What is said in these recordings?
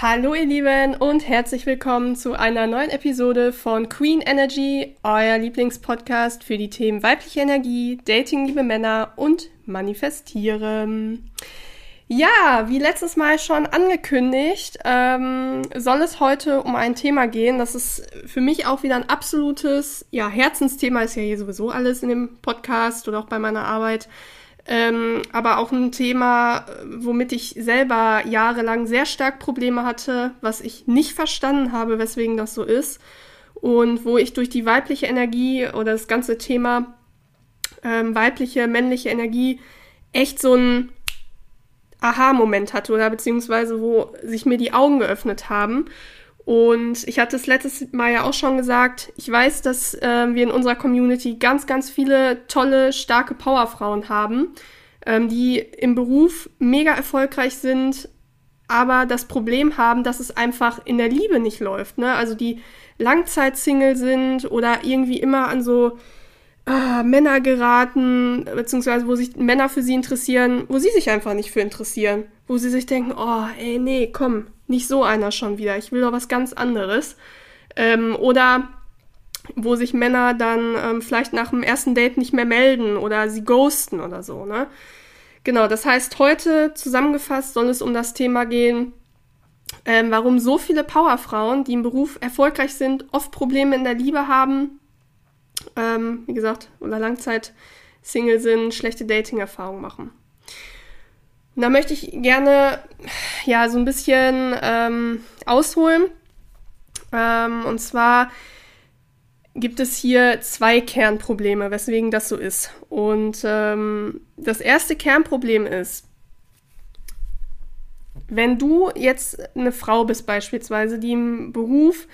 Hallo ihr Lieben und herzlich willkommen zu einer neuen Episode von Queen Energy, euer Lieblingspodcast für die Themen weibliche Energie, Dating, liebe Männer und Manifestieren. Ja, wie letztes Mal schon angekündigt, ähm, soll es heute um ein Thema gehen. Das ist für mich auch wieder ein absolutes, ja, Herzensthema ist ja hier sowieso alles in dem Podcast oder auch bei meiner Arbeit. Ähm, aber auch ein Thema, womit ich selber jahrelang sehr stark Probleme hatte, was ich nicht verstanden habe, weswegen das so ist. Und wo ich durch die weibliche Energie oder das ganze Thema ähm, weibliche, männliche Energie echt so ein Aha-Moment hatte oder beziehungsweise wo sich mir die Augen geöffnet haben. Und ich hatte es letztes Mal ja auch schon gesagt, ich weiß, dass äh, wir in unserer Community ganz, ganz viele tolle, starke Powerfrauen haben, ähm, die im Beruf mega erfolgreich sind, aber das Problem haben, dass es einfach in der Liebe nicht läuft. Ne? Also die Langzeitsingle sind oder irgendwie immer an so ah, Männer geraten, beziehungsweise wo sich Männer für sie interessieren, wo sie sich einfach nicht für interessieren. Wo sie sich denken, oh, ey, nee, komm, nicht so einer schon wieder, ich will doch was ganz anderes. Ähm, oder wo sich Männer dann ähm, vielleicht nach dem ersten Date nicht mehr melden oder sie ghosten oder so, ne? Genau, das heißt, heute zusammengefasst soll es um das Thema gehen, ähm, warum so viele Powerfrauen, die im Beruf erfolgreich sind, oft Probleme in der Liebe haben, ähm, wie gesagt, oder Langzeit-Single sind, schlechte Dating-Erfahrungen machen. Und da möchte ich gerne ja so ein bisschen ähm, ausholen. Ähm, und zwar gibt es hier zwei Kernprobleme, weswegen das so ist. Und ähm, das erste Kernproblem ist, wenn du jetzt eine Frau bist beispielsweise, die im Beruf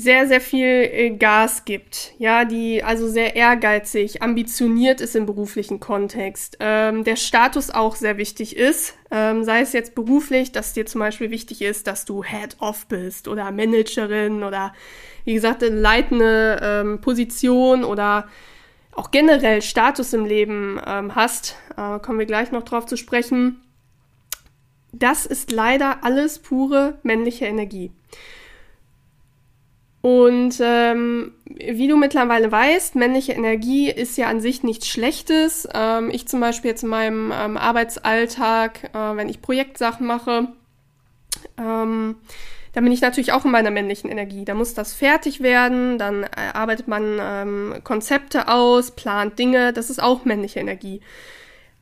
sehr, sehr viel äh, Gas gibt, ja, die also sehr ehrgeizig, ambitioniert ist im beruflichen Kontext, ähm, der Status auch sehr wichtig ist, ähm, sei es jetzt beruflich, dass dir zum Beispiel wichtig ist, dass du Head-Off bist oder Managerin oder wie gesagt, eine leitende ähm, Position oder auch generell Status im Leben ähm, hast, äh, kommen wir gleich noch drauf zu sprechen. Das ist leider alles pure männliche Energie. Und ähm, wie du mittlerweile weißt, männliche Energie ist ja an sich nichts Schlechtes. Ähm, ich zum Beispiel jetzt in meinem ähm, Arbeitsalltag, äh, wenn ich Projektsachen mache, ähm, da bin ich natürlich auch in meiner männlichen Energie. Da muss das fertig werden, dann äh, arbeitet man ähm, Konzepte aus, plant Dinge, das ist auch männliche Energie.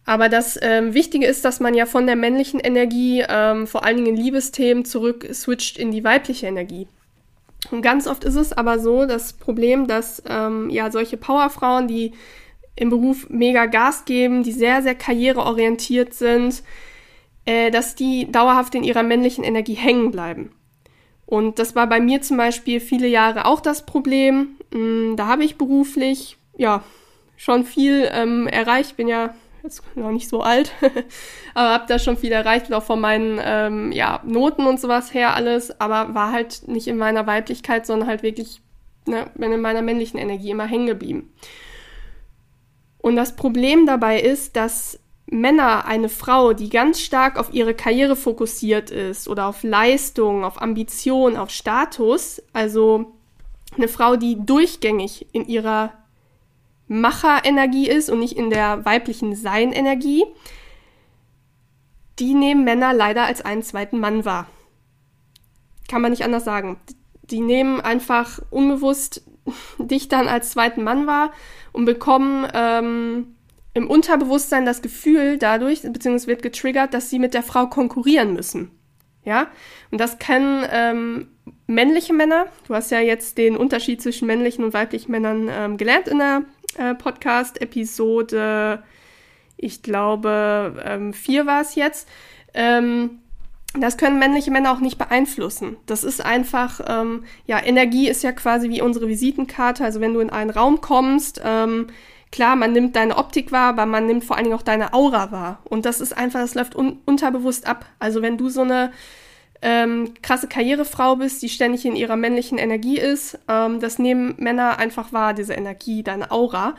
Aber das ähm, Wichtige ist, dass man ja von der männlichen Energie ähm, vor allen Dingen in Liebesthemen zurück switcht in die weibliche Energie. Und ganz oft ist es aber so, das Problem, dass ähm, ja solche Powerfrauen, die im Beruf mega Gas geben, die sehr, sehr karriereorientiert sind, äh, dass die dauerhaft in ihrer männlichen Energie hängen bleiben. Und das war bei mir zum Beispiel viele Jahre auch das Problem. Mm, da habe ich beruflich, ja, schon viel ähm, erreicht. Bin ja jetzt noch nicht so alt, aber habe da schon viel erreicht, auch von meinen ähm, ja, Noten und sowas her alles, aber war halt nicht in meiner Weiblichkeit, sondern halt wirklich, ne, bin in meiner männlichen Energie immer hängen geblieben. Und das Problem dabei ist, dass Männer eine Frau, die ganz stark auf ihre Karriere fokussiert ist oder auf Leistung, auf Ambition, auf Status, also eine Frau, die durchgängig in ihrer Macherenergie ist und nicht in der weiblichen Sein-Energie, die nehmen Männer leider als einen zweiten Mann wahr. Kann man nicht anders sagen. Die nehmen einfach unbewusst dich dann als zweiten Mann wahr und bekommen ähm, im Unterbewusstsein das Gefühl dadurch, beziehungsweise wird getriggert, dass sie mit der Frau konkurrieren müssen. Ja, und das können ähm, männliche Männer. Du hast ja jetzt den Unterschied zwischen männlichen und weiblichen Männern ähm, gelernt in der äh, Podcast-Episode, ich glaube, ähm, vier war es jetzt. Ähm, das können männliche Männer auch nicht beeinflussen. Das ist einfach, ähm, ja, Energie ist ja quasi wie unsere Visitenkarte. Also wenn du in einen Raum kommst, ähm, klar, man nimmt deine Optik wahr, aber man nimmt vor allen Dingen auch deine Aura wahr. Und das ist einfach, das läuft un unterbewusst ab. Also wenn du so eine ähm, krasse Karrierefrau bist, die ständig in ihrer männlichen Energie ist, ähm, das nehmen Männer einfach wahr, diese Energie, deine Aura,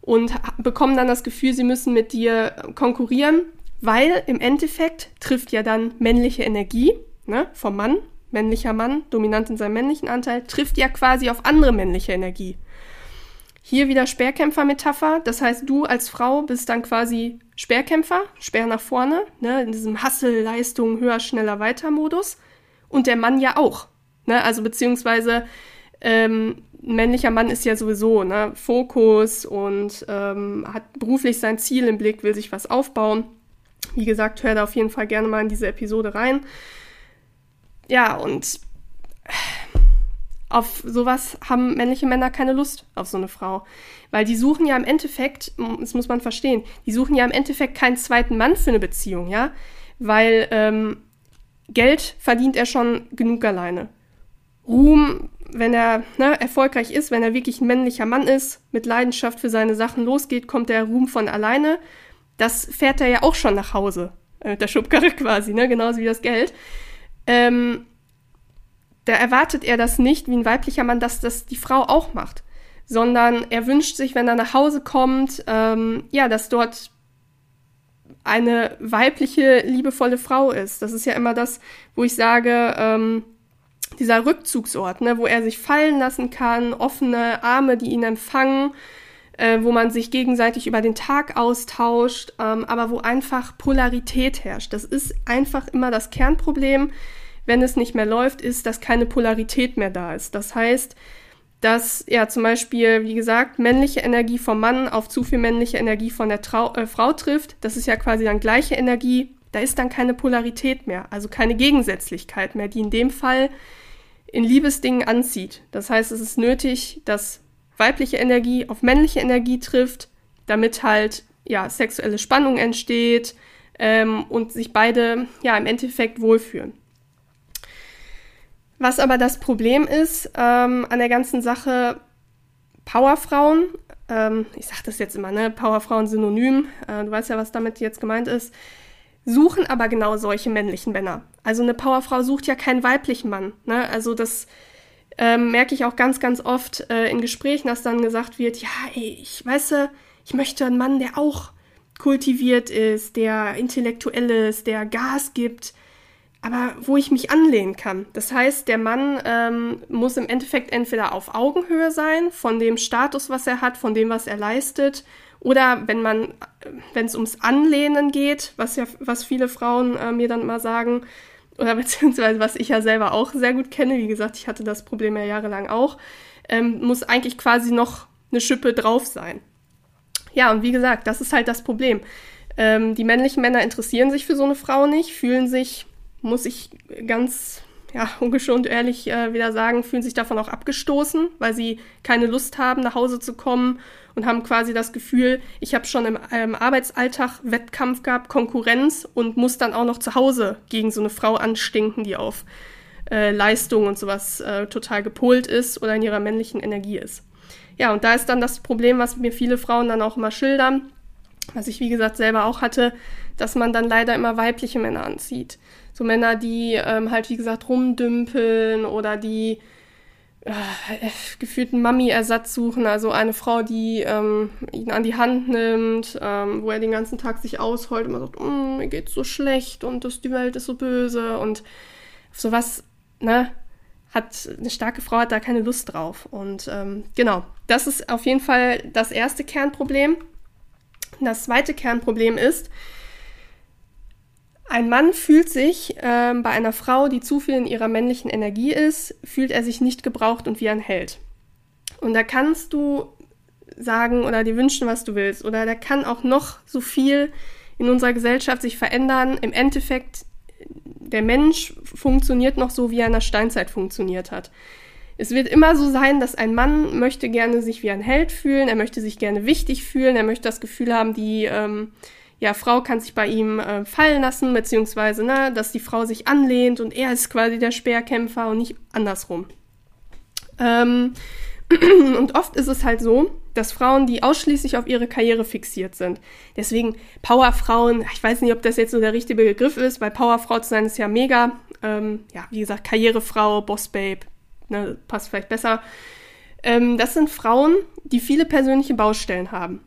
und bekommen dann das Gefühl, sie müssen mit dir konkurrieren, weil im Endeffekt trifft ja dann männliche Energie, ne, vom Mann, männlicher Mann, dominant in seinem männlichen Anteil, trifft ja quasi auf andere männliche Energie. Hier wieder Speerkämpfer-Metapher. Das heißt, du als Frau bist dann quasi Speerkämpfer, Speer nach vorne, ne, in diesem Hassel, Leistung, höher, schneller, weiter Modus. Und der Mann ja auch. Ne? Also beziehungsweise ähm, männlicher Mann ist ja sowieso ne, Fokus und ähm, hat beruflich sein Ziel im Blick, will sich was aufbauen. Wie gesagt, hör da auf jeden Fall gerne mal in diese Episode rein. Ja, und auf sowas haben männliche Männer keine Lust, auf so eine Frau. Weil die suchen ja im Endeffekt, das muss man verstehen, die suchen ja im Endeffekt keinen zweiten Mann für eine Beziehung, ja? Weil ähm, Geld verdient er schon genug alleine. Ruhm, wenn er ne, erfolgreich ist, wenn er wirklich ein männlicher Mann ist, mit Leidenschaft für seine Sachen losgeht, kommt der Ruhm von alleine. Das fährt er ja auch schon nach Hause. Äh, der Schubkarre quasi, ne? genauso wie das Geld. Ähm, da erwartet er das nicht, wie ein weiblicher Mann, dass das die Frau auch macht. Sondern er wünscht sich, wenn er nach Hause kommt, ähm, ja, dass dort eine weibliche, liebevolle Frau ist. Das ist ja immer das, wo ich sage, ähm, dieser Rückzugsort, ne, wo er sich fallen lassen kann, offene Arme, die ihn empfangen, äh, wo man sich gegenseitig über den Tag austauscht, ähm, aber wo einfach Polarität herrscht. Das ist einfach immer das Kernproblem, wenn es nicht mehr läuft, ist, dass keine Polarität mehr da ist. Das heißt, dass ja zum Beispiel, wie gesagt, männliche Energie vom Mann auf zu viel männliche Energie von der Trau äh, Frau trifft. Das ist ja quasi dann gleiche Energie. Da ist dann keine Polarität mehr, also keine Gegensätzlichkeit mehr, die in dem Fall in Liebesdingen anzieht. Das heißt, es ist nötig, dass weibliche Energie auf männliche Energie trifft, damit halt ja sexuelle Spannung entsteht ähm, und sich beide ja im Endeffekt wohlfühlen. Was aber das Problem ist ähm, an der ganzen Sache, Powerfrauen, ähm, ich sage das jetzt immer, ne, Powerfrauen synonym, äh, du weißt ja, was damit jetzt gemeint ist, suchen aber genau solche männlichen Männer. Also eine Powerfrau sucht ja keinen weiblichen Mann. Ne? Also das ähm, merke ich auch ganz, ganz oft äh, in Gesprächen, dass dann gesagt wird, ja, ey, ich weiß, ich möchte einen Mann, der auch kultiviert ist, der intellektuell ist, der Gas gibt, aber wo ich mich anlehnen kann. Das heißt, der Mann ähm, muss im Endeffekt entweder auf Augenhöhe sein von dem Status, was er hat, von dem, was er leistet, oder wenn man, wenn es ums Anlehnen geht, was ja, was viele Frauen äh, mir dann immer sagen, oder beziehungsweise was ich ja selber auch sehr gut kenne, wie gesagt, ich hatte das Problem ja jahrelang auch, ähm, muss eigentlich quasi noch eine Schippe drauf sein. Ja, und wie gesagt, das ist halt das Problem. Ähm, die männlichen Männer interessieren sich für so eine Frau nicht, fühlen sich muss ich ganz ja, ungeschont ehrlich äh, wieder sagen, fühlen sich davon auch abgestoßen, weil sie keine Lust haben, nach Hause zu kommen und haben quasi das Gefühl, ich habe schon im ähm, Arbeitsalltag Wettkampf gehabt, Konkurrenz und muss dann auch noch zu Hause gegen so eine Frau anstinken, die auf äh, Leistung und sowas äh, total gepolt ist oder in ihrer männlichen Energie ist. Ja, und da ist dann das Problem, was mir viele Frauen dann auch immer schildern, was ich wie gesagt selber auch hatte, dass man dann leider immer weibliche Männer anzieht so Männer, die ähm, halt, wie gesagt, rumdümpeln oder die äh, gefühlten Mami-Ersatz suchen, also eine Frau, die ähm, ihn an die Hand nimmt, ähm, wo er den ganzen Tag sich ausheult und immer sagt, mm, mir geht's so schlecht und das, die Welt ist so böse und sowas, ne, hat eine starke Frau hat da keine Lust drauf. Und ähm, genau, das ist auf jeden Fall das erste Kernproblem. Das zweite Kernproblem ist, ein Mann fühlt sich äh, bei einer Frau, die zu viel in ihrer männlichen Energie ist, fühlt er sich nicht gebraucht und wie ein Held. Und da kannst du sagen oder dir wünschen, was du willst. Oder da kann auch noch so viel in unserer Gesellschaft sich verändern. Im Endeffekt, der Mensch funktioniert noch so, wie er in der Steinzeit funktioniert hat. Es wird immer so sein, dass ein Mann möchte gerne sich wie ein Held fühlen, er möchte sich gerne wichtig fühlen, er möchte das Gefühl haben, die ähm, ja, Frau kann sich bei ihm äh, fallen lassen, beziehungsweise, ne, dass die Frau sich anlehnt und er ist quasi der Speerkämpfer und nicht andersrum. Ähm, und oft ist es halt so, dass Frauen, die ausschließlich auf ihre Karriere fixiert sind. Deswegen Powerfrauen, ich weiß nicht, ob das jetzt so der richtige Begriff ist, weil Powerfrau zu sein ist ja mega. Ähm, ja, wie gesagt, Karrierefrau, Bossbabe, ne, passt vielleicht besser. Ähm, das sind Frauen, die viele persönliche Baustellen haben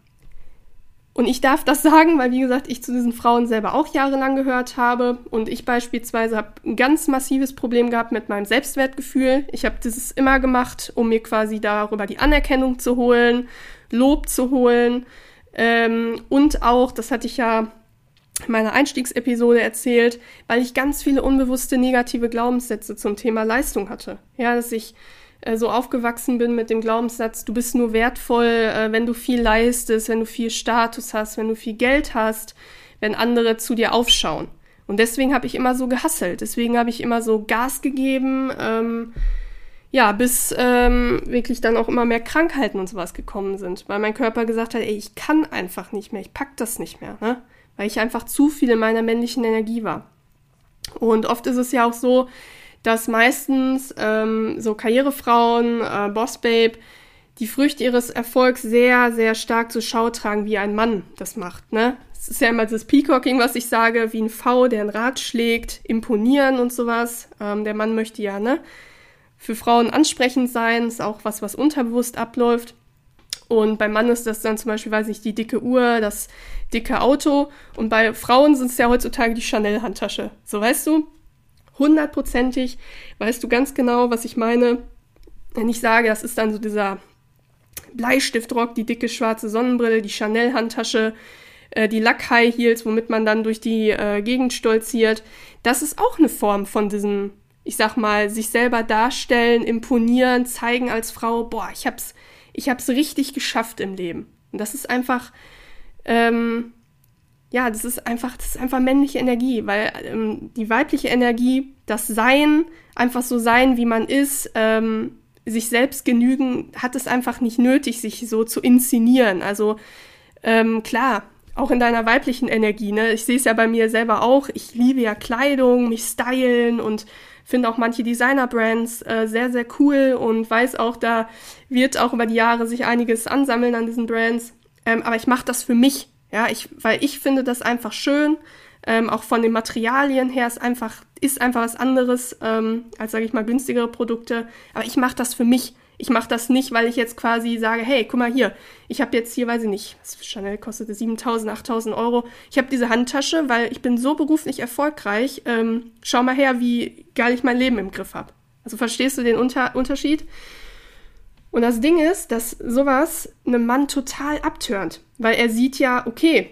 Und ich darf das sagen, weil, wie gesagt, ich zu diesen Frauen selber auch jahrelang gehört habe. Und ich beispielsweise habe ein ganz massives Problem gehabt mit meinem Selbstwertgefühl. Ich habe dieses immer gemacht, um mir quasi darüber die Anerkennung zu holen, Lob zu holen. Ähm, und auch, das hatte ich ja meiner Einstiegsepisode erzählt, weil ich ganz viele unbewusste negative Glaubenssätze zum Thema Leistung hatte. Ja, dass ich äh, so aufgewachsen bin mit dem Glaubenssatz, du bist nur wertvoll, äh, wenn du viel leistest, wenn du viel Status hast, wenn du viel Geld hast, wenn andere zu dir aufschauen. Und deswegen habe ich immer so gehasselt, deswegen habe ich immer so Gas gegeben, ähm, ja, bis ähm, wirklich dann auch immer mehr Krankheiten und sowas gekommen sind, weil mein Körper gesagt hat, ey, ich kann einfach nicht mehr, ich pack das nicht mehr, ne? Weil ich einfach zu viel in meiner männlichen Energie war. Und oft ist es ja auch so, dass meistens ähm, so Karrierefrauen, äh, Bossbabe, die Früchte ihres Erfolgs sehr, sehr stark zur Schau tragen, wie ein Mann das macht. Ne? Es ist ja immer das Peacocking, was ich sage, wie ein V, der ein Rad schlägt, imponieren und sowas. Ähm, der Mann möchte ja ne, für Frauen ansprechend sein, ist auch was, was unterbewusst abläuft. Und beim Mann ist das dann zum Beispiel, weiß ich, die dicke Uhr, das dicke Auto. Und bei Frauen sind es ja heutzutage die Chanel-Handtasche. So weißt du, hundertprozentig weißt du ganz genau, was ich meine. Wenn ich sage, das ist dann so dieser Bleistiftrock, die dicke schwarze Sonnenbrille, die Chanel-Handtasche, äh, die Lack-High Heels, womit man dann durch die äh, Gegend stolziert. Das ist auch eine Form von diesem, ich sag mal, sich selber darstellen, imponieren, zeigen als Frau, boah, ich hab's, ich hab's richtig geschafft im Leben. Und das ist einfach, ähm, ja, das ist einfach, das ist einfach männliche Energie, weil ähm, die weibliche Energie, das Sein, einfach so sein, wie man ist, ähm, sich selbst genügen, hat es einfach nicht nötig, sich so zu inszenieren. Also ähm, klar, auch in deiner weiblichen Energie, ne? Ich sehe es ja bei mir selber auch. Ich liebe ja Kleidung, mich stylen und finde auch manche Designer-Brands äh, sehr, sehr cool und weiß auch, da wird auch über die Jahre sich einiges ansammeln an diesen Brands. Ähm, aber ich mache das für mich. Ja, ich, weil ich finde das einfach schön. Ähm, auch von den Materialien her ist einfach, ist einfach was anderes ähm, als, sage ich mal, günstigere Produkte. Aber ich mache das für mich. Ich mache das nicht, weil ich jetzt quasi sage, hey, guck mal hier, ich habe jetzt hier, weiß ich nicht, Chanel kostete 7.000, 8.000 Euro. Ich habe diese Handtasche, weil ich bin so beruflich erfolgreich. Ähm, schau mal her, wie geil ich mein Leben im Griff habe. Also verstehst du den Unter Unterschied? Und das Ding ist, dass sowas einem Mann total abtörnt, weil er sieht ja, okay,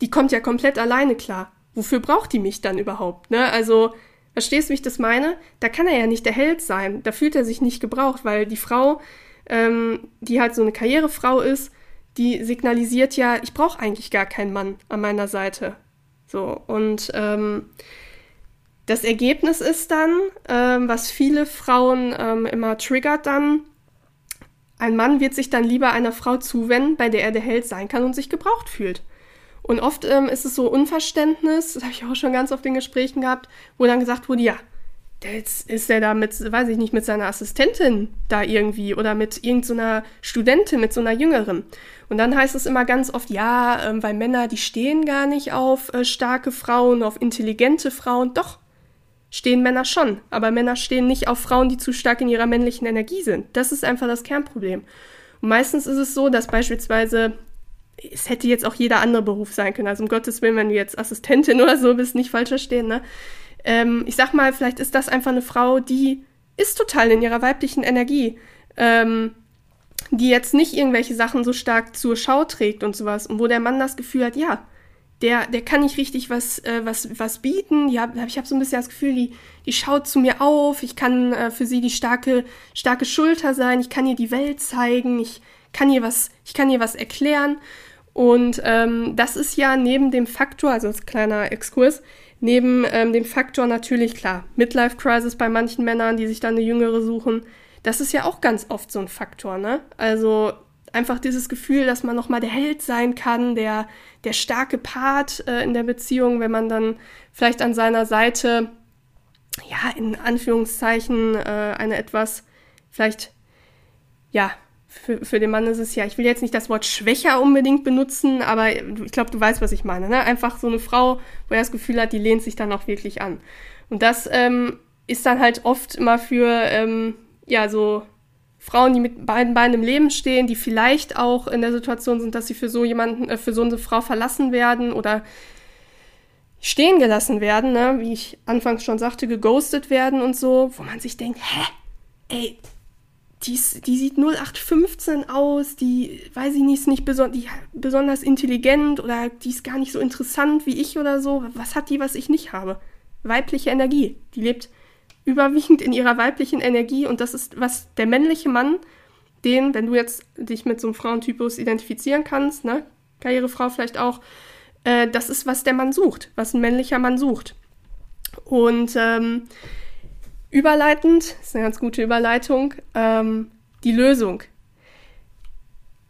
die kommt ja komplett alleine klar. Wofür braucht die mich dann überhaupt? Ne? Also, verstehst du, wie ich das meine? Da kann er ja nicht der Held sein. Da fühlt er sich nicht gebraucht, weil die Frau, ähm, die halt so eine Karrierefrau ist, die signalisiert ja, ich brauche eigentlich gar keinen Mann an meiner Seite. So, und ähm, das Ergebnis ist dann, ähm, was viele Frauen ähm, immer triggert dann, ein Mann wird sich dann lieber einer Frau zuwenden, bei der er der Held sein kann und sich gebraucht fühlt. Und oft ähm, ist es so Unverständnis, das habe ich auch schon ganz oft in Gesprächen gehabt, wo dann gesagt wurde, ja, jetzt ist er da mit, weiß ich nicht, mit seiner Assistentin da irgendwie oder mit irgendeiner so Studentin, mit so einer Jüngeren. Und dann heißt es immer ganz oft, ja, ähm, weil Männer, die stehen gar nicht auf äh, starke Frauen, auf intelligente Frauen. Doch, stehen Männer schon, aber Männer stehen nicht auf Frauen, die zu stark in ihrer männlichen Energie sind. Das ist einfach das Kernproblem. Und meistens ist es so, dass beispielsweise, es hätte jetzt auch jeder andere Beruf sein können, also um Gottes Willen, wenn du jetzt Assistentin oder so bist, nicht falsch verstehen, ne? Ähm, ich sag mal, vielleicht ist das einfach eine Frau, die ist total in ihrer weiblichen Energie. Ähm, die jetzt nicht irgendwelche Sachen so stark zur Schau trägt und sowas, und wo der Mann das Gefühl hat, ja, der, der kann nicht richtig was, äh, was, was bieten. Die hab, ich habe so ein bisschen das Gefühl, die, die schaut zu mir auf. Ich kann äh, für sie die starke, starke Schulter sein. Ich kann ihr die Welt zeigen. Ich kann ihr was, ich kann ihr was erklären. Und ähm, das ist ja neben dem Faktor, also als kleiner Exkurs, neben ähm, dem Faktor natürlich klar, Midlife Crisis bei manchen Männern, die sich dann eine Jüngere suchen. Das ist ja auch ganz oft so ein Faktor, ne? Also einfach dieses Gefühl, dass man nochmal der Held sein kann, der, der starke Part äh, in der Beziehung, wenn man dann vielleicht an seiner Seite, ja, in Anführungszeichen, äh, eine etwas, vielleicht, ja, für, für den Mann ist es ja, ich will jetzt nicht das Wort schwächer unbedingt benutzen, aber ich glaube, du weißt, was ich meine. Ne? Einfach so eine Frau, wo er das Gefühl hat, die lehnt sich dann auch wirklich an. Und das ähm, ist dann halt oft immer für, ähm, ja, so Frauen, die mit beiden Beinen im Leben stehen, die vielleicht auch in der Situation sind, dass sie für so jemanden, äh, für so eine Frau verlassen werden oder stehen gelassen werden, ne? wie ich anfangs schon sagte, geghostet werden und so, wo man sich denkt, hä? Ey, die, die sieht 0815 aus, die, weiß ich nicht, ist nicht beson die, besonders intelligent oder die ist gar nicht so interessant wie ich oder so. Was hat die, was ich nicht habe? Weibliche Energie. Die lebt überwiegend in ihrer weiblichen Energie und das ist, was der männliche Mann, den, wenn du jetzt dich mit so einem Frauentypus identifizieren kannst, ne, Karrierefrau vielleicht auch, äh, das ist, was der Mann sucht, was ein männlicher Mann sucht. Und ähm, überleitend, ist eine ganz gute Überleitung, ähm, die Lösung.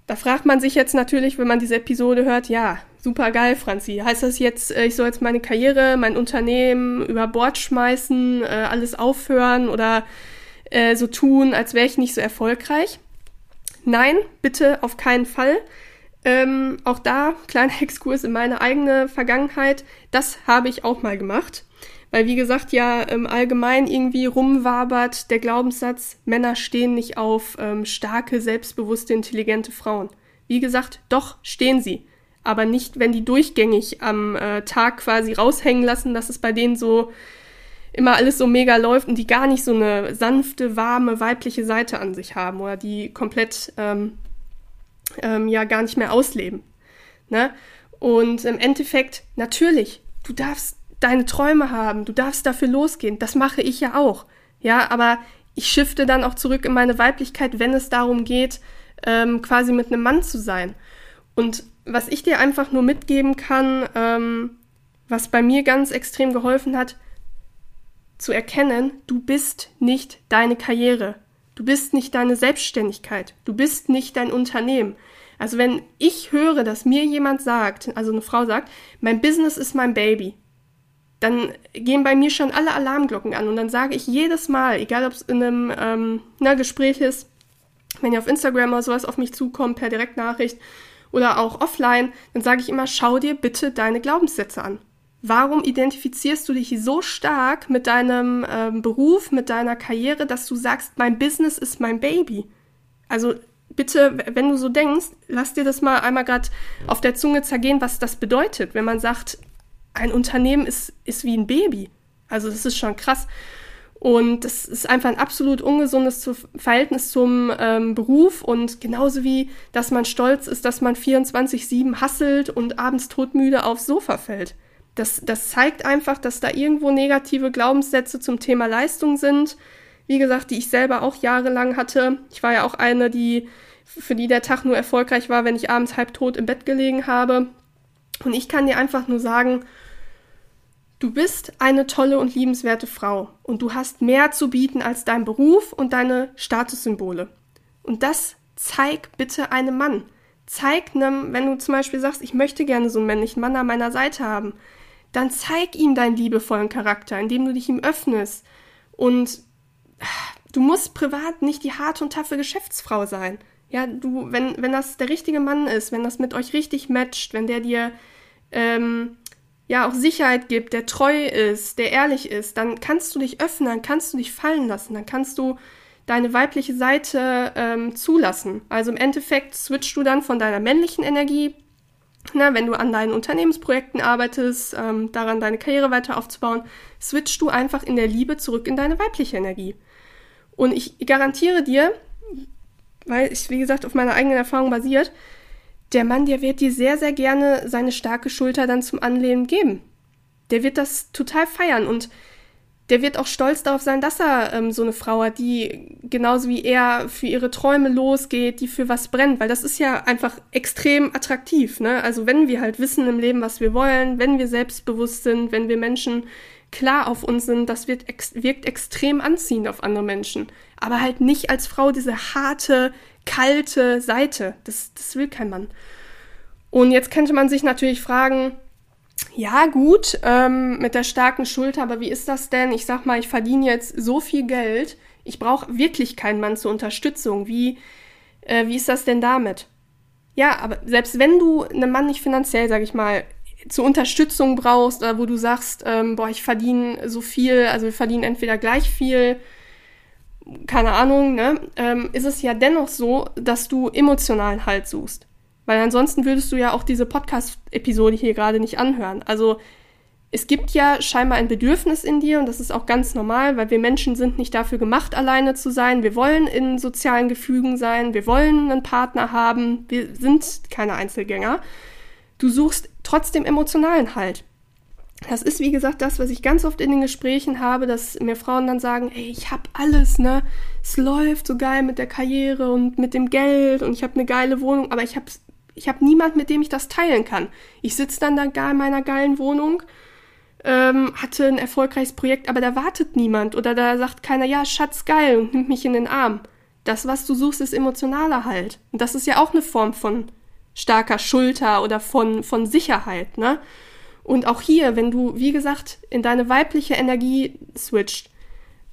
Da fragt man sich jetzt natürlich, wenn man diese Episode hört, ja, super geil, Franzi. Heißt das jetzt, äh, ich soll jetzt meine Karriere, mein Unternehmen über Bord schmeißen, äh, alles aufhören oder äh, so tun, als wäre ich nicht so erfolgreich? Nein, bitte auf keinen Fall. Ähm, auch da, kleiner Exkurs in meine eigene Vergangenheit, das habe ich auch mal gemacht. Weil, wie gesagt, ja im Allgemeinen irgendwie rumwabert der Glaubenssatz, Männer stehen nicht auf ähm, starke, selbstbewusste, intelligente Frauen. Wie gesagt, doch stehen sie. Aber nicht, wenn die durchgängig am äh, Tag quasi raushängen lassen, dass es bei denen so immer alles so mega läuft und die gar nicht so eine sanfte, warme, weibliche Seite an sich haben oder die komplett ähm, ähm, ja gar nicht mehr ausleben. Ne? Und im Endeffekt, natürlich, du darfst deine Träume haben, du darfst dafür losgehen. Das mache ich ja auch. Ja, aber ich shifte dann auch zurück in meine Weiblichkeit, wenn es darum geht, ähm, quasi mit einem Mann zu sein. Und was ich dir einfach nur mitgeben kann, ähm, was bei mir ganz extrem geholfen hat, zu erkennen, du bist nicht deine Karriere. Du bist nicht deine Selbstständigkeit. Du bist nicht dein Unternehmen. Also wenn ich höre, dass mir jemand sagt, also eine Frau sagt, mein Business ist mein Baby, dann gehen bei mir schon alle Alarmglocken an und dann sage ich jedes Mal, egal ob es in einem ähm, na, Gespräch ist, wenn ihr auf Instagram oder sowas auf mich zukommt per Direktnachricht oder auch offline, dann sage ich immer, schau dir bitte deine Glaubenssätze an. Warum identifizierst du dich so stark mit deinem ähm, Beruf, mit deiner Karriere, dass du sagst, mein Business ist mein Baby? Also bitte, wenn du so denkst, lass dir das mal einmal gerade auf der Zunge zergehen, was das bedeutet, wenn man sagt, ein Unternehmen ist, ist wie ein Baby. Also das ist schon krass. Und das ist einfach ein absolut ungesundes Verhältnis zum ähm, Beruf und genauso wie, dass man stolz ist, dass man 24-7 hasselt und abends todmüde aufs Sofa fällt. Das, das zeigt einfach, dass da irgendwo negative Glaubenssätze zum Thema Leistung sind. Wie gesagt, die ich selber auch jahrelang hatte. Ich war ja auch eine, die, für die der Tag nur erfolgreich war, wenn ich abends halb tot im Bett gelegen habe. Und ich kann dir einfach nur sagen, Du bist eine tolle und liebenswerte Frau und du hast mehr zu bieten als dein Beruf und deine Statussymbole. Und das zeig bitte einem Mann. Zeig einem, wenn du zum Beispiel sagst, ich möchte gerne so einen männlichen Mann an meiner Seite haben, dann zeig ihm deinen liebevollen Charakter, indem du dich ihm öffnest. Und du musst privat nicht die harte und taffe Geschäftsfrau sein. Ja, du, wenn, wenn das der richtige Mann ist, wenn das mit euch richtig matcht, wenn der dir ähm, ja auch Sicherheit gibt, der treu ist, der ehrlich ist, dann kannst du dich öffnen, dann kannst du dich fallen lassen, dann kannst du deine weibliche Seite ähm, zulassen. Also im Endeffekt switchst du dann von deiner männlichen Energie, na, wenn du an deinen Unternehmensprojekten arbeitest, ähm, daran deine Karriere weiter aufzubauen, switchst du einfach in der Liebe zurück in deine weibliche Energie. Und ich garantiere dir, weil ich, wie gesagt, auf meiner eigenen Erfahrung basiert, der Mann, der wird dir sehr, sehr gerne seine starke Schulter dann zum Anlehnen geben. Der wird das total feiern und der wird auch stolz darauf sein, dass er ähm, so eine Frau hat, die genauso wie er für ihre Träume losgeht, die für was brennt, weil das ist ja einfach extrem attraktiv. Ne? Also wenn wir halt wissen im Leben, was wir wollen, wenn wir selbstbewusst sind, wenn wir Menschen klar auf uns sind, das wird ex wirkt extrem anziehend auf andere Menschen. Aber halt nicht als Frau diese harte, kalte Seite. Das, das will kein Mann. Und jetzt könnte man sich natürlich fragen, ja gut, ähm, mit der starken Schulter, aber wie ist das denn? Ich sag mal, ich verdiene jetzt so viel Geld, ich brauche wirklich keinen Mann zur Unterstützung. Wie, äh, wie ist das denn damit? Ja, aber selbst wenn du einen Mann nicht finanziell, sag ich mal, zur Unterstützung brauchst, oder wo du sagst, ähm, boah, ich verdiene so viel, also wir verdienen entweder gleich viel keine Ahnung, ne, ähm, ist es ja dennoch so, dass du emotionalen Halt suchst. Weil ansonsten würdest du ja auch diese Podcast-Episode hier gerade nicht anhören. Also es gibt ja scheinbar ein Bedürfnis in dir und das ist auch ganz normal, weil wir Menschen sind nicht dafür gemacht, alleine zu sein. Wir wollen in sozialen Gefügen sein, wir wollen einen Partner haben, wir sind keine Einzelgänger. Du suchst trotzdem emotionalen Halt. Das ist, wie gesagt, das, was ich ganz oft in den Gesprächen habe, dass mir Frauen dann sagen, ey, ich hab alles, ne? Es läuft so geil mit der Karriere und mit dem Geld und ich habe eine geile Wohnung, aber ich habe ich hab niemand, mit dem ich das teilen kann. Ich sitze dann da in meiner geilen Wohnung, ähm, hatte ein erfolgreiches Projekt, aber da wartet niemand oder da sagt keiner, ja, Schatz, geil und nimmt mich in den Arm. Das, was du suchst, ist emotionaler Halt. Und das ist ja auch eine Form von starker Schulter oder von, von Sicherheit, ne? Und auch hier, wenn du, wie gesagt, in deine weibliche Energie switcht,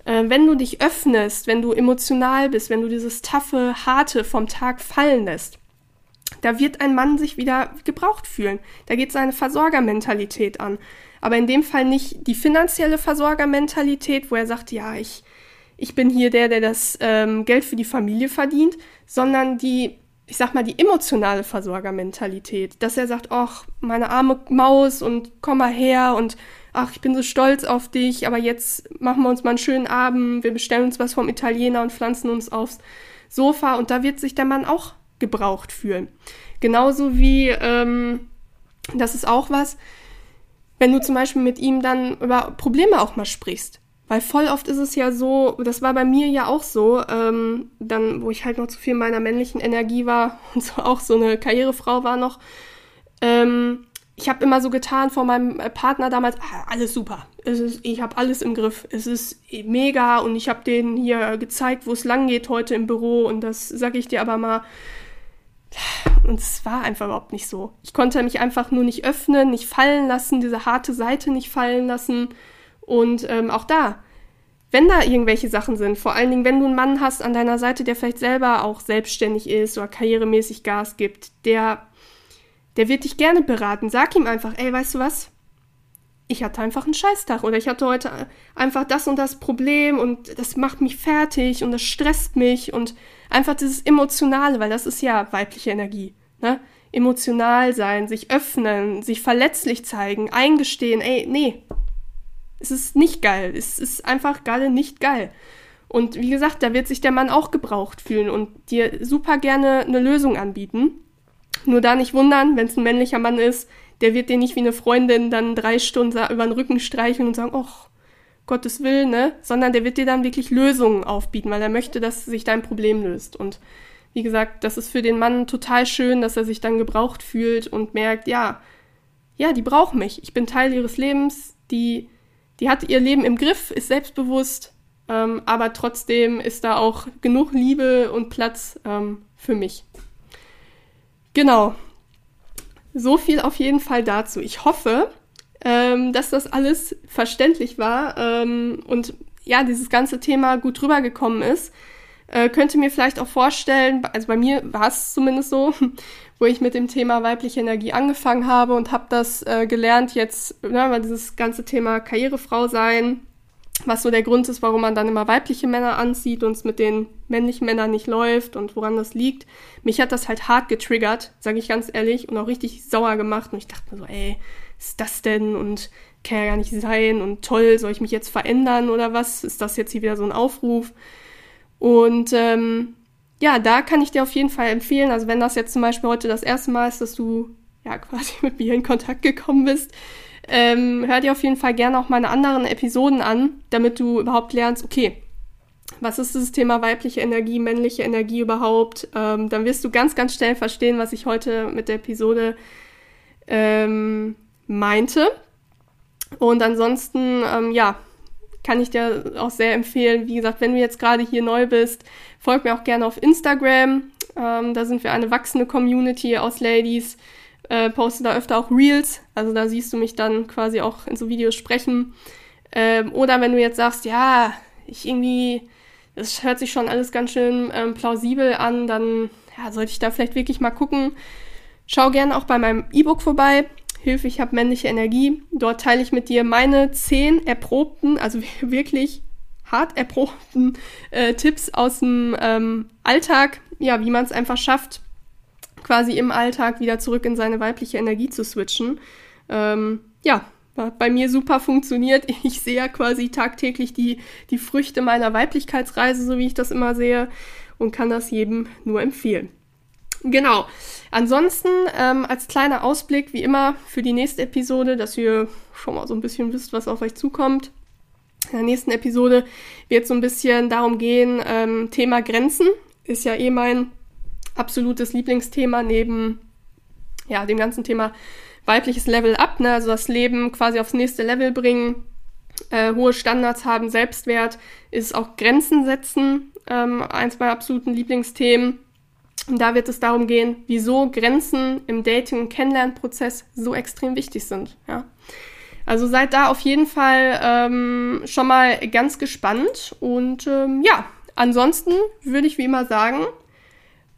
äh, wenn du dich öffnest, wenn du emotional bist, wenn du dieses taffe, harte vom Tag fallen lässt, da wird ein Mann sich wieder gebraucht fühlen. Da geht seine Versorgermentalität an. Aber in dem Fall nicht die finanzielle Versorgermentalität, wo er sagt, ja, ich, ich bin hier der, der das ähm, Geld für die Familie verdient, sondern die ich sag mal, die emotionale Versorgermentalität, dass er sagt, ach, meine arme Maus und komm mal her und ach, ich bin so stolz auf dich, aber jetzt machen wir uns mal einen schönen Abend, wir bestellen uns was vom Italiener und pflanzen uns aufs Sofa und da wird sich der Mann auch gebraucht fühlen. Genauso wie, ähm, das ist auch was, wenn du zum Beispiel mit ihm dann über Probleme auch mal sprichst. Weil voll oft ist es ja so, das war bei mir ja auch so, ähm, dann, wo ich halt noch zu viel meiner männlichen Energie war und so auch so eine Karrierefrau war noch, ähm, ich habe immer so getan vor meinem Partner damals, ah, alles super, es ist, ich habe alles im Griff, es ist mega und ich habe denen hier gezeigt, wo es lang geht heute im Büro und das sage ich dir aber mal. Und es war einfach überhaupt nicht so. Ich konnte mich einfach nur nicht öffnen, nicht fallen lassen, diese harte Seite nicht fallen lassen. Und ähm, auch da, wenn da irgendwelche Sachen sind, vor allen Dingen, wenn du einen Mann hast an deiner Seite, der vielleicht selber auch selbstständig ist oder karrieremäßig Gas gibt, der, der wird dich gerne beraten. Sag ihm einfach, ey, weißt du was? Ich hatte einfach einen Scheißtag oder ich hatte heute einfach das und das Problem und das macht mich fertig und das stresst mich und einfach dieses Emotionale, weil das ist ja weibliche Energie, ne? Emotional sein, sich öffnen, sich verletzlich zeigen, eingestehen, ey, nee, es ist nicht geil. Es ist einfach gerade nicht geil. Und wie gesagt, da wird sich der Mann auch gebraucht fühlen und dir super gerne eine Lösung anbieten. Nur da nicht wundern, wenn es ein männlicher Mann ist, der wird dir nicht wie eine Freundin dann drei Stunden über den Rücken streicheln und sagen, ach, Gottes Willen, ne? Sondern der wird dir dann wirklich Lösungen aufbieten, weil er möchte, dass sich dein Problem löst. Und wie gesagt, das ist für den Mann total schön, dass er sich dann gebraucht fühlt und merkt, ja, ja, die brauchen mich. Ich bin Teil ihres Lebens, die die hat ihr Leben im Griff, ist selbstbewusst, ähm, aber trotzdem ist da auch genug Liebe und Platz ähm, für mich. Genau. So viel auf jeden Fall dazu. Ich hoffe, ähm, dass das alles verständlich war ähm, und ja, dieses ganze Thema gut rübergekommen ist. Äh, könnte mir vielleicht auch vorstellen, also bei mir war es zumindest so, wo ich mit dem Thema weibliche Energie angefangen habe und habe das äh, gelernt jetzt, ne, weil dieses ganze Thema Karrierefrau sein, was so der Grund ist, warum man dann immer weibliche Männer anzieht und es mit den männlichen Männern nicht läuft und woran das liegt. Mich hat das halt hart getriggert, sage ich ganz ehrlich, und auch richtig sauer gemacht. Und ich dachte mir so, ey, ist das denn? Und kann ja gar nicht sein und toll, soll ich mich jetzt verändern oder was? Ist das jetzt hier wieder so ein Aufruf? Und ähm, ja, da kann ich dir auf jeden Fall empfehlen, also wenn das jetzt zum Beispiel heute das erste Mal ist, dass du ja quasi mit mir in Kontakt gekommen bist, ähm, hör dir auf jeden Fall gerne auch meine anderen Episoden an, damit du überhaupt lernst, okay, was ist das Thema weibliche Energie, männliche Energie überhaupt? Ähm, dann wirst du ganz, ganz schnell verstehen, was ich heute mit der Episode ähm, meinte. Und ansonsten, ähm, ja, kann ich dir auch sehr empfehlen. Wie gesagt, wenn du jetzt gerade hier neu bist, folg mir auch gerne auf Instagram. Ähm, da sind wir eine wachsende Community aus Ladies. Äh, poste da öfter auch Reels. Also da siehst du mich dann quasi auch in so Videos sprechen. Ähm, oder wenn du jetzt sagst, ja, ich irgendwie, das hört sich schon alles ganz schön ähm, plausibel an, dann ja, sollte ich da vielleicht wirklich mal gucken. Schau gerne auch bei meinem E-Book vorbei. Hilfe, ich habe männliche Energie. Dort teile ich mit dir meine zehn erprobten, also wirklich hart erprobten äh, Tipps aus dem ähm, Alltag, ja, wie man es einfach schafft, quasi im Alltag wieder zurück in seine weibliche Energie zu switchen. Ähm, ja, bei mir super funktioniert. Ich sehe ja quasi tagtäglich die, die Früchte meiner Weiblichkeitsreise, so wie ich das immer sehe, und kann das jedem nur empfehlen. Genau. Ansonsten ähm, als kleiner Ausblick, wie immer, für die nächste Episode, dass ihr schon mal so ein bisschen wisst, was auf euch zukommt. In der nächsten Episode wird so ein bisschen darum gehen, ähm, Thema Grenzen ist ja eh mein absolutes Lieblingsthema neben ja, dem ganzen Thema weibliches Level up, ne? also das Leben quasi aufs nächste Level bringen, äh, hohe Standards haben, Selbstwert, ist auch Grenzen setzen, ähm, eins meiner absoluten Lieblingsthemen. Und da wird es darum gehen, wieso Grenzen im Dating- und Kennenlernprozess so extrem wichtig sind. Ja. Also seid da auf jeden Fall ähm, schon mal ganz gespannt. Und ähm, ja, ansonsten würde ich wie immer sagen,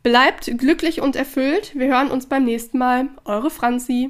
bleibt glücklich und erfüllt. Wir hören uns beim nächsten Mal. Eure Franzi.